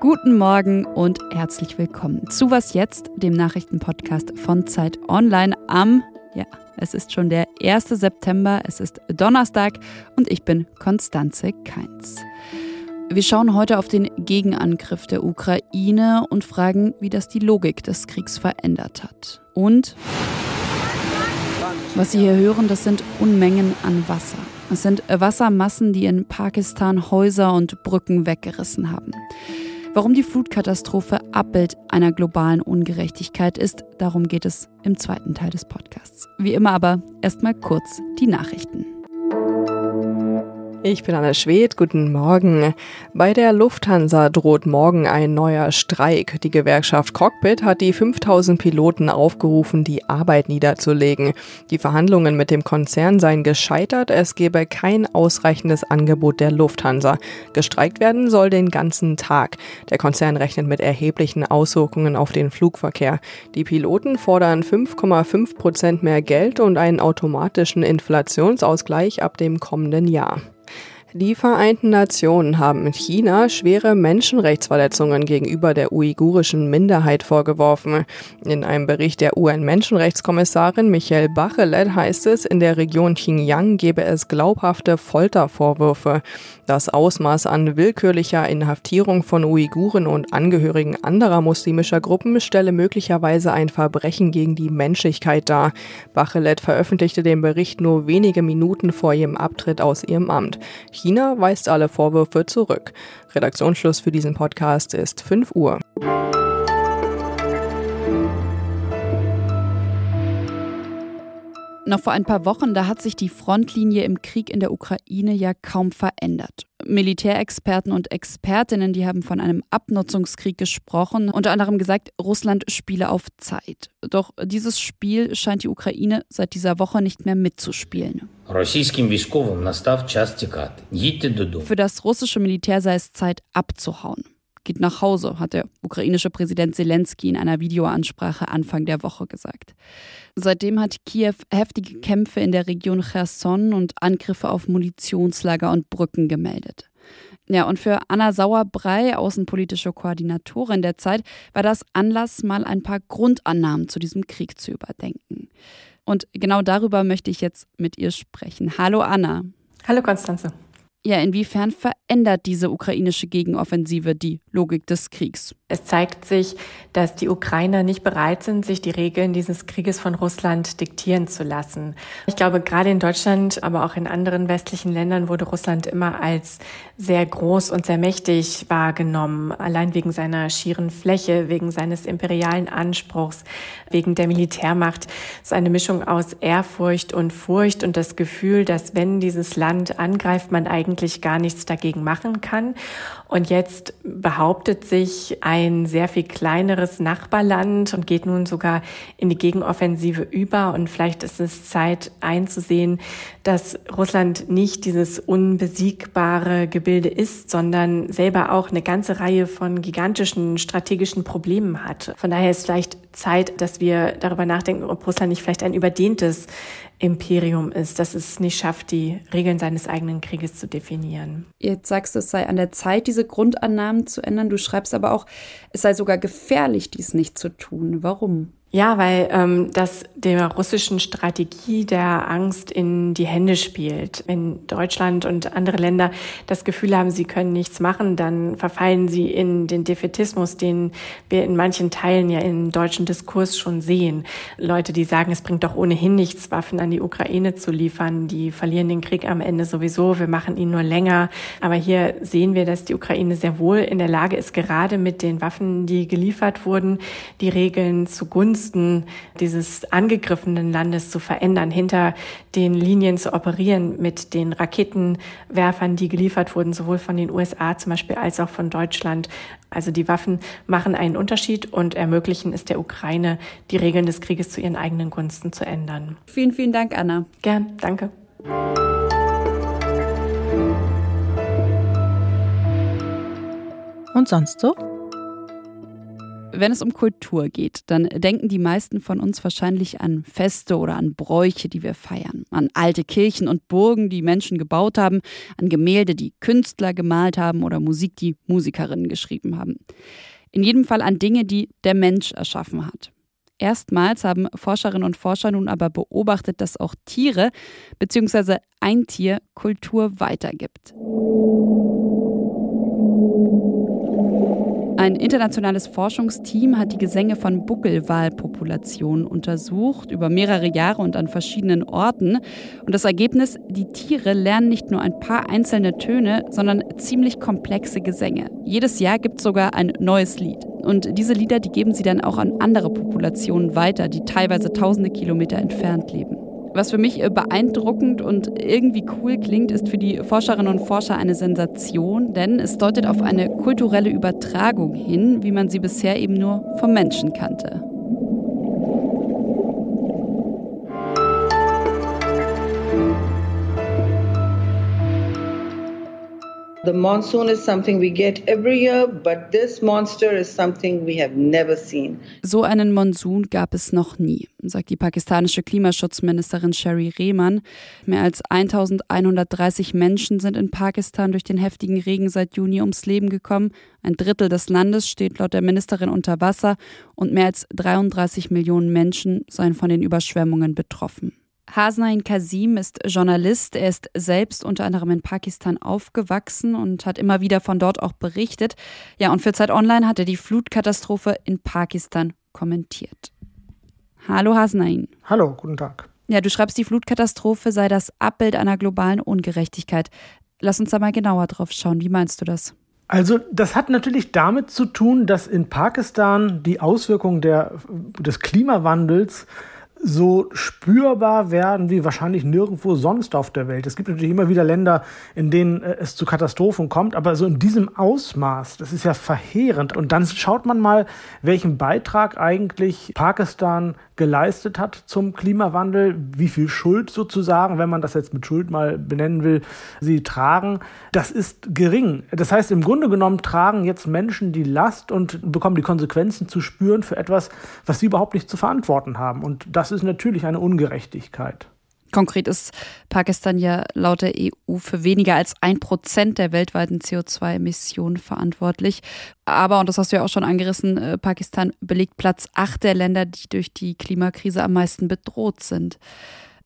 Guten Morgen und herzlich willkommen zu Was jetzt, dem Nachrichtenpodcast von Zeit Online am, ja, es ist schon der 1. September, es ist Donnerstag und ich bin Konstanze Keins. Wir schauen heute auf den Gegenangriff der Ukraine und fragen, wie das die Logik des Kriegs verändert hat. Und was Sie hier hören, das sind Unmengen an Wasser. Es sind Wassermassen, die in Pakistan Häuser und Brücken weggerissen haben. Warum die Flutkatastrophe Abbild einer globalen Ungerechtigkeit ist, darum geht es im zweiten Teil des Podcasts. Wie immer aber erstmal kurz die Nachrichten. Ich bin Anna Schwedt, guten Morgen. Bei der Lufthansa droht morgen ein neuer Streik. Die Gewerkschaft Cockpit hat die 5000 Piloten aufgerufen, die Arbeit niederzulegen. Die Verhandlungen mit dem Konzern seien gescheitert, es gebe kein ausreichendes Angebot der Lufthansa. Gestreikt werden soll den ganzen Tag. Der Konzern rechnet mit erheblichen Auswirkungen auf den Flugverkehr. Die Piloten fordern 5,5 Prozent mehr Geld und einen automatischen Inflationsausgleich ab dem kommenden Jahr. Die Vereinten Nationen haben China schwere Menschenrechtsverletzungen gegenüber der uigurischen Minderheit vorgeworfen. In einem Bericht der UN-Menschenrechtskommissarin Michelle Bachelet heißt es, in der Region Xinjiang gebe es glaubhafte Foltervorwürfe. Das Ausmaß an willkürlicher Inhaftierung von Uiguren und Angehörigen anderer muslimischer Gruppen stelle möglicherweise ein Verbrechen gegen die Menschlichkeit dar. Bachelet veröffentlichte den Bericht nur wenige Minuten vor ihrem Abtritt aus ihrem Amt. China weist alle Vorwürfe zurück. Redaktionsschluss für diesen Podcast ist 5 Uhr. Noch vor ein paar Wochen, da hat sich die Frontlinie im Krieg in der Ukraine ja kaum verändert. Militärexperten und Expertinnen, die haben von einem Abnutzungskrieg gesprochen, unter anderem gesagt, Russland spiele auf Zeit. Doch dieses Spiel scheint die Ukraine seit dieser Woche nicht mehr mitzuspielen. Für das russische Militär sei es Zeit abzuhauen geht nach Hause, hat der ukrainische Präsident Zelensky in einer Videoansprache Anfang der Woche gesagt. Seitdem hat Kiew heftige Kämpfe in der Region Cherson und Angriffe auf Munitionslager und Brücken gemeldet. Ja, und für Anna Sauerbrei, außenpolitische Koordinatorin der Zeit, war das Anlass, mal ein paar Grundannahmen zu diesem Krieg zu überdenken. Und genau darüber möchte ich jetzt mit ihr sprechen. Hallo Anna. Hallo Konstanze. Ja, inwiefern verändert diese ukrainische Gegenoffensive die Logik des Kriegs? Es zeigt sich, dass die Ukrainer nicht bereit sind, sich die Regeln dieses Krieges von Russland diktieren zu lassen. Ich glaube, gerade in Deutschland, aber auch in anderen westlichen Ländern wurde Russland immer als sehr groß und sehr mächtig wahrgenommen, allein wegen seiner schieren Fläche, wegen seines imperialen Anspruchs, wegen der Militärmacht. Es ist eine Mischung aus Ehrfurcht und Furcht und das Gefühl, dass wenn dieses Land angreift, man eigentlich gar nichts dagegen machen kann. Und jetzt behauptet sich ein sehr viel kleineres Nachbarland und geht nun sogar in die Gegenoffensive über. Und vielleicht ist es Zeit einzusehen, dass Russland nicht dieses unbesiegbare Gebilde ist, sondern selber auch eine ganze Reihe von gigantischen strategischen Problemen hat. Von daher ist vielleicht Zeit, dass wir darüber nachdenken, ob Russland nicht vielleicht ein überdehntes Imperium ist, dass es nicht schafft, die Regeln seines eigenen Krieges zu definieren. Jetzt sagst du, es sei an der Zeit, diese Grundannahmen zu ändern. Du schreibst aber auch, es sei sogar gefährlich, dies nicht zu tun. Warum? Ja, weil ähm, das der russischen Strategie der Angst in die Hände spielt. Wenn Deutschland und andere Länder das Gefühl haben, sie können nichts machen, dann verfallen sie in den Defetismus, den wir in manchen Teilen ja im deutschen Diskurs schon sehen. Leute, die sagen, es bringt doch ohnehin nichts, Waffen an die Ukraine zu liefern, die verlieren den Krieg am Ende sowieso, wir machen ihn nur länger. Aber hier sehen wir, dass die Ukraine sehr wohl in der Lage ist, gerade mit den Waffen, die geliefert wurden, die Regeln zugunsten zugunsten dieses angegriffenen Landes zu verändern, hinter den Linien zu operieren mit den Raketenwerfern, die geliefert wurden, sowohl von den USA zum Beispiel als auch von Deutschland. Also die Waffen machen einen Unterschied und ermöglichen es der Ukraine, die Regeln des Krieges zu ihren eigenen Gunsten zu ändern. Vielen, vielen Dank, Anna. Gern, danke. Und sonst so? Wenn es um Kultur geht, dann denken die meisten von uns wahrscheinlich an Feste oder an Bräuche, die wir feiern, an alte Kirchen und Burgen, die Menschen gebaut haben, an Gemälde, die Künstler gemalt haben oder Musik, die Musikerinnen geschrieben haben. In jedem Fall an Dinge, die der Mensch erschaffen hat. Erstmals haben Forscherinnen und Forscher nun aber beobachtet, dass auch Tiere bzw. ein Tier Kultur weitergibt. Ein internationales Forschungsteam hat die Gesänge von Buckelwalpopulationen untersucht, über mehrere Jahre und an verschiedenen Orten. Und das Ergebnis, die Tiere lernen nicht nur ein paar einzelne Töne, sondern ziemlich komplexe Gesänge. Jedes Jahr gibt es sogar ein neues Lied. Und diese Lieder, die geben sie dann auch an andere Populationen weiter, die teilweise tausende Kilometer entfernt leben. Was für mich äh, beeindruckend und irgendwie cool klingt, ist für die Forscherinnen und Forscher eine Sensation, denn es deutet auf eine kulturelle Übertragung hin, wie man sie bisher eben nur vom Menschen kannte. The monsoon is something we get every year, but this monster is something we have never seen. So einen Monsun gab es noch nie, sagt die pakistanische Klimaschutzministerin Sherry Rehman. Mehr als 1130 Menschen sind in Pakistan durch den heftigen Regen seit Juni ums Leben gekommen. Ein Drittel des Landes steht laut der Ministerin unter Wasser und mehr als 33 Millionen Menschen seien von den Überschwemmungen betroffen. Hasnain Kasim ist Journalist. Er ist selbst unter anderem in Pakistan aufgewachsen und hat immer wieder von dort auch berichtet. Ja, und für Zeit Online hat er die Flutkatastrophe in Pakistan kommentiert. Hallo Hasnain. Hallo, guten Tag. Ja, du schreibst, die Flutkatastrophe sei das Abbild einer globalen Ungerechtigkeit. Lass uns da mal genauer drauf schauen. Wie meinst du das? Also das hat natürlich damit zu tun, dass in Pakistan die Auswirkungen der, des Klimawandels so spürbar werden wie wahrscheinlich nirgendwo sonst auf der Welt. Es gibt natürlich immer wieder Länder, in denen äh, es zu Katastrophen kommt, aber so in diesem Ausmaß, das ist ja verheerend. Und dann schaut man mal, welchen Beitrag eigentlich Pakistan geleistet hat zum Klimawandel, wie viel Schuld sozusagen, wenn man das jetzt mit Schuld mal benennen will, sie tragen, das ist gering. Das heißt, im Grunde genommen tragen jetzt Menschen die Last und bekommen die Konsequenzen zu spüren für etwas, was sie überhaupt nicht zu verantworten haben. Und das ist natürlich eine Ungerechtigkeit. Konkret ist Pakistan ja laut der EU für weniger als ein Prozent der weltweiten CO2-Emissionen verantwortlich. Aber, und das hast du ja auch schon angerissen, äh, Pakistan belegt Platz acht der Länder, die durch die Klimakrise am meisten bedroht sind.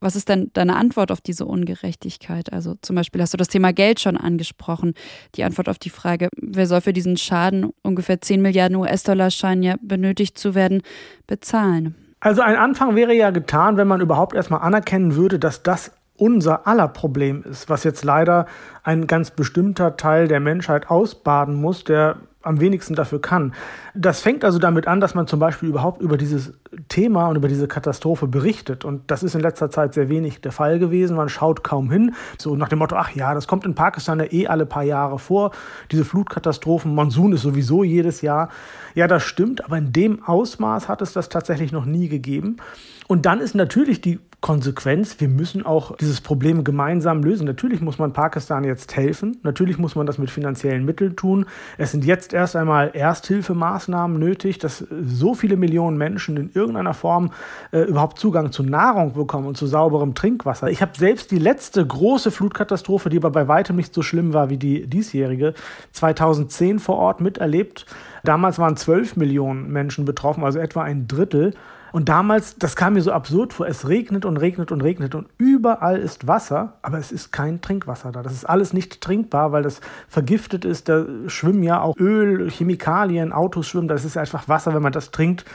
Was ist denn deine Antwort auf diese Ungerechtigkeit? Also zum Beispiel hast du das Thema Geld schon angesprochen. Die Antwort auf die Frage, wer soll für diesen Schaden, ungefähr 10 Milliarden US-Dollar scheinen ja benötigt zu werden, bezahlen? Also ein Anfang wäre ja getan, wenn man überhaupt erstmal anerkennen würde, dass das unser aller Problem ist, was jetzt leider ein ganz bestimmter Teil der Menschheit ausbaden muss, der am wenigsten dafür kann. Das fängt also damit an, dass man zum Beispiel überhaupt über dieses Thema und über diese Katastrophe berichtet. Und das ist in letzter Zeit sehr wenig der Fall gewesen. Man schaut kaum hin. So nach dem Motto, ach ja, das kommt in Pakistan ja eh alle paar Jahre vor. Diese Flutkatastrophen, Monsun ist sowieso jedes Jahr. Ja, das stimmt, aber in dem Ausmaß hat es das tatsächlich noch nie gegeben. Und dann ist natürlich die Konsequenz, wir müssen auch dieses Problem gemeinsam lösen. Natürlich muss man Pakistan jetzt helfen, natürlich muss man das mit finanziellen Mitteln tun. Es sind jetzt erst einmal Ersthilfemaßnahmen nötig, dass so viele Millionen Menschen in irgendeiner Form äh, überhaupt Zugang zu Nahrung bekommen und zu sauberem Trinkwasser. Ich habe selbst die letzte große Flutkatastrophe, die aber bei weitem nicht so schlimm war wie die diesjährige, 2010 vor Ort miterlebt. Damals waren 12 Millionen Menschen betroffen, also etwa ein Drittel. Und damals, das kam mir so absurd vor, es regnet und regnet und regnet und überall ist Wasser, aber es ist kein Trinkwasser da. Das ist alles nicht trinkbar, weil das vergiftet ist. Da schwimmen ja auch Öl, Chemikalien, Autos schwimmen. Das ist einfach Wasser. Wenn man das trinkt,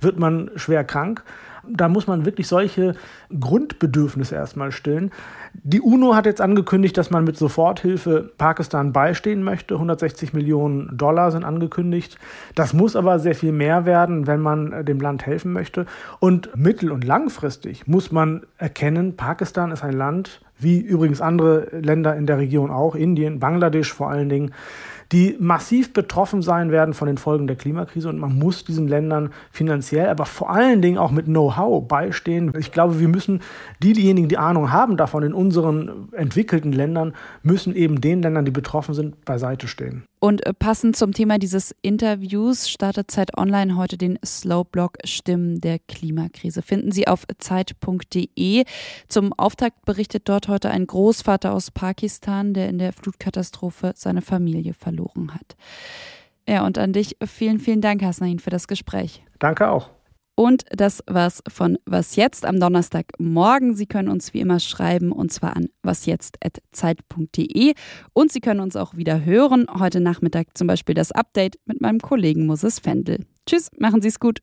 wird man schwer krank da muss man wirklich solche Grundbedürfnisse erstmal stillen. Die UNO hat jetzt angekündigt, dass man mit Soforthilfe Pakistan beistehen möchte. 160 Millionen Dollar sind angekündigt. Das muss aber sehr viel mehr werden, wenn man dem Land helfen möchte. Und mittel- und langfristig muss man erkennen, Pakistan ist ein Land, wie übrigens andere Länder in der Region auch, Indien, Bangladesch vor allen Dingen, die massiv betroffen sein werden von den Folgen der Klimakrise. Und man muss diesen Ländern finanziell, aber vor allen Dingen auch mit Know-how beistehen. Ich glaube, wir müssen diejenigen, die Ahnung haben davon in unseren entwickelten Ländern, müssen eben den Ländern, die betroffen sind, beiseite stehen. Und äh, passend zum Thema dieses Interviews startet Zeit Online heute den Slowblog Stimmen der Klimakrise. Finden Sie auf zeit.de. Zum Auftakt berichtet dort heute ein Großvater aus Pakistan, der in der Flutkatastrophe seine Familie verloren hat. Ja, und an dich vielen, vielen Dank, Hasnain, für das Gespräch. Danke auch. Und das war's von Was jetzt am Donnerstagmorgen. Sie können uns wie immer schreiben und zwar an wasjetzt.zeit.de. Und Sie können uns auch wieder hören. Heute Nachmittag zum Beispiel das Update mit meinem Kollegen Moses Fendel. Tschüss, machen Sie es gut.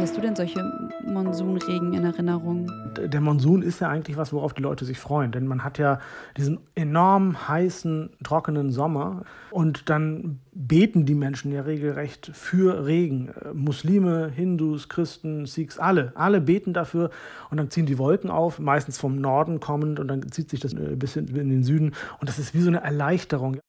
hast du denn solche Monsunregen in Erinnerung? Der Monsun ist ja eigentlich was, worauf die Leute sich freuen. Denn man hat ja diesen enorm heißen, trockenen Sommer. Und dann beten die Menschen ja regelrecht für Regen. Muslime, Hindus, Christen, Sikhs, alle. Alle beten dafür. Und dann ziehen die Wolken auf, meistens vom Norden kommend. Und dann zieht sich das ein bisschen in den Süden. Und das ist wie so eine Erleichterung.